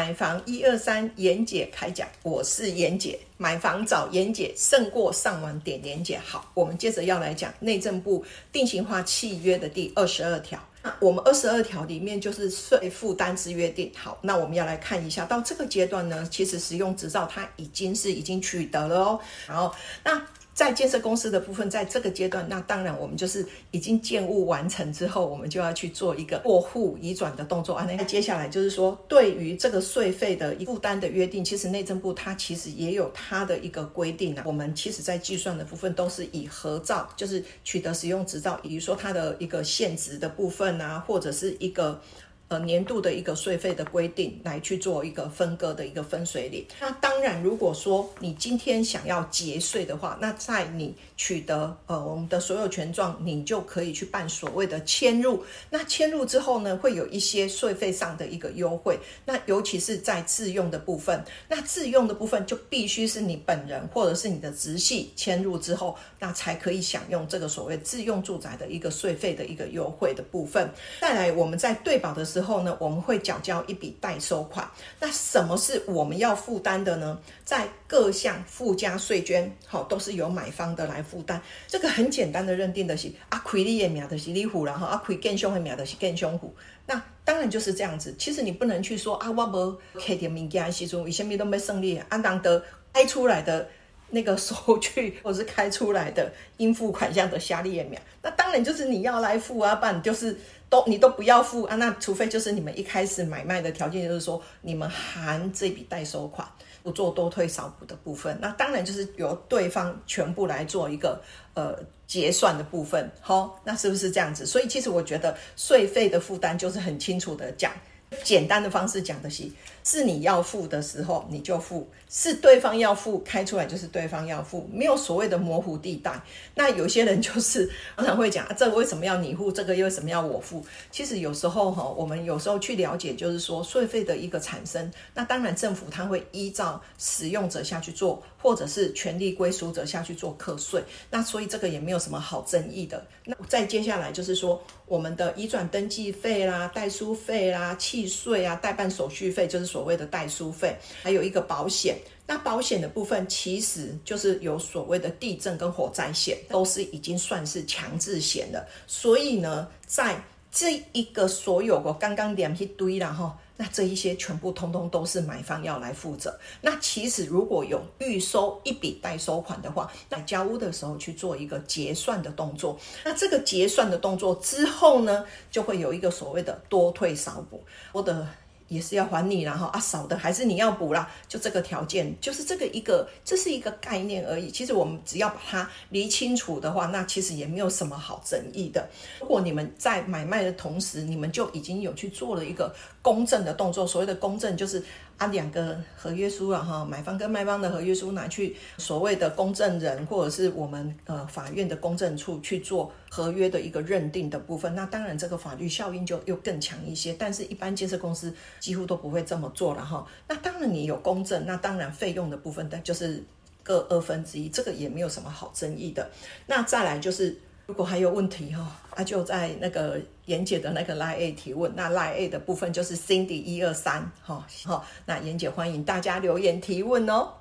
买房一二三，严姐开讲，我是严姐，买房找严姐胜过上网点严姐。好，我们接着要来讲内政部定型化契约的第二十二条。那我们二十二条里面就是税负担之约定。好，那我们要来看一下，到这个阶段呢，其实使用执照它已经是已经取得了哦。然后那。在建设公司的部分，在这个阶段，那当然我们就是已经建物完成之后，我们就要去做一个过户移转的动作啊。那接下来就是说，对于这个税费的负担的约定，其实内政部它其实也有它的一个规定啊。我们其实在计算的部分都是以合照，就是取得使用执照，比如说它的一个现值的部分啊，或者是一个。呃，年度的一个税费的规定来去做一个分割的一个分水岭。那当然，如果说你今天想要节税的话，那在你取得呃我们的所有权状，你就可以去办所谓的迁入。那迁入之后呢，会有一些税费上的一个优惠。那尤其是在自用的部分，那自用的部分就必须是你本人或者是你的直系迁入之后，那才可以享用这个所谓自用住宅的一个税费的一个优惠的部分。再来，我们在对保的时候。之后呢，我们会缴交一笔代收款。那什么是我们要负担的呢？在各项附加税捐，好，都是由买方的来负担。这个很简单的认定的是，阿亏利的名的是利户，然后阿亏更凶的名的是更凶虎。那当然就是这样子。其实你不能去说啊，我无开点物件时阵，为什么都没胜利？安当得开出来的那个收据，或是开出来的应付款项的下列秒，那当然就是你要来付啊，不然就是。都你都不要付啊，那除非就是你们一开始买卖的条件就是说你们含这笔代收款，不做多退少补的部分，那当然就是由对方全部来做一个呃结算的部分，好，那是不是这样子？所以其实我觉得税费的负担就是很清楚的讲。简单的方式讲的是，是你要付的时候你就付，是对方要付开出来就是对方要付，没有所谓的模糊地带。那有些人就是常常会讲啊，这个为什么要你付，这个又为什么要我付？其实有时候哈，我们有时候去了解，就是说税费的一个产生，那当然政府它会依照使用者下去做，或者是权利归属者下去做课税。那所以这个也没有什么好争议的。那再接下来就是说，我们的移转登记费啦、代书费啦、契税啊，代办手续费就是所谓的代书费，还有一个保险。那保险的部分其实就是有所谓的地震跟火灾险，都是已经算是强制险了。所以呢，在这一个所有我刚刚点一堆了哈。那这一些全部通通都是买方要来负责。那其实如果有预收一笔代收款的话，那交屋的时候去做一个结算的动作。那这个结算的动作之后呢，就会有一个所谓的多退少补。我的。也是要还你，然后啊少的还是你要补啦，就这个条件，就是这个一个，这是一个概念而已。其实我们只要把它理清楚的话，那其实也没有什么好争议的。如果你们在买卖的同时，你们就已经有去做了一个公证的动作，所谓的公证就是。啊，两个合约书了哈，买方跟卖方的合约书拿去所谓的公证人或者是我们呃法院的公证处去做合约的一个认定的部分，那当然这个法律效应就又更强一些。但是，一般建设公司几乎都不会这么做了哈。那当然你有公证，那当然费用的部分，但就是各二分之一，这个也没有什么好争议的。那再来就是。如果还有问题哈，那就在那个严姐的那个 Line A 提问。那 Line A 的部分就是 Cindy 一二三哈，哈，那严姐欢迎大家留言提问哦。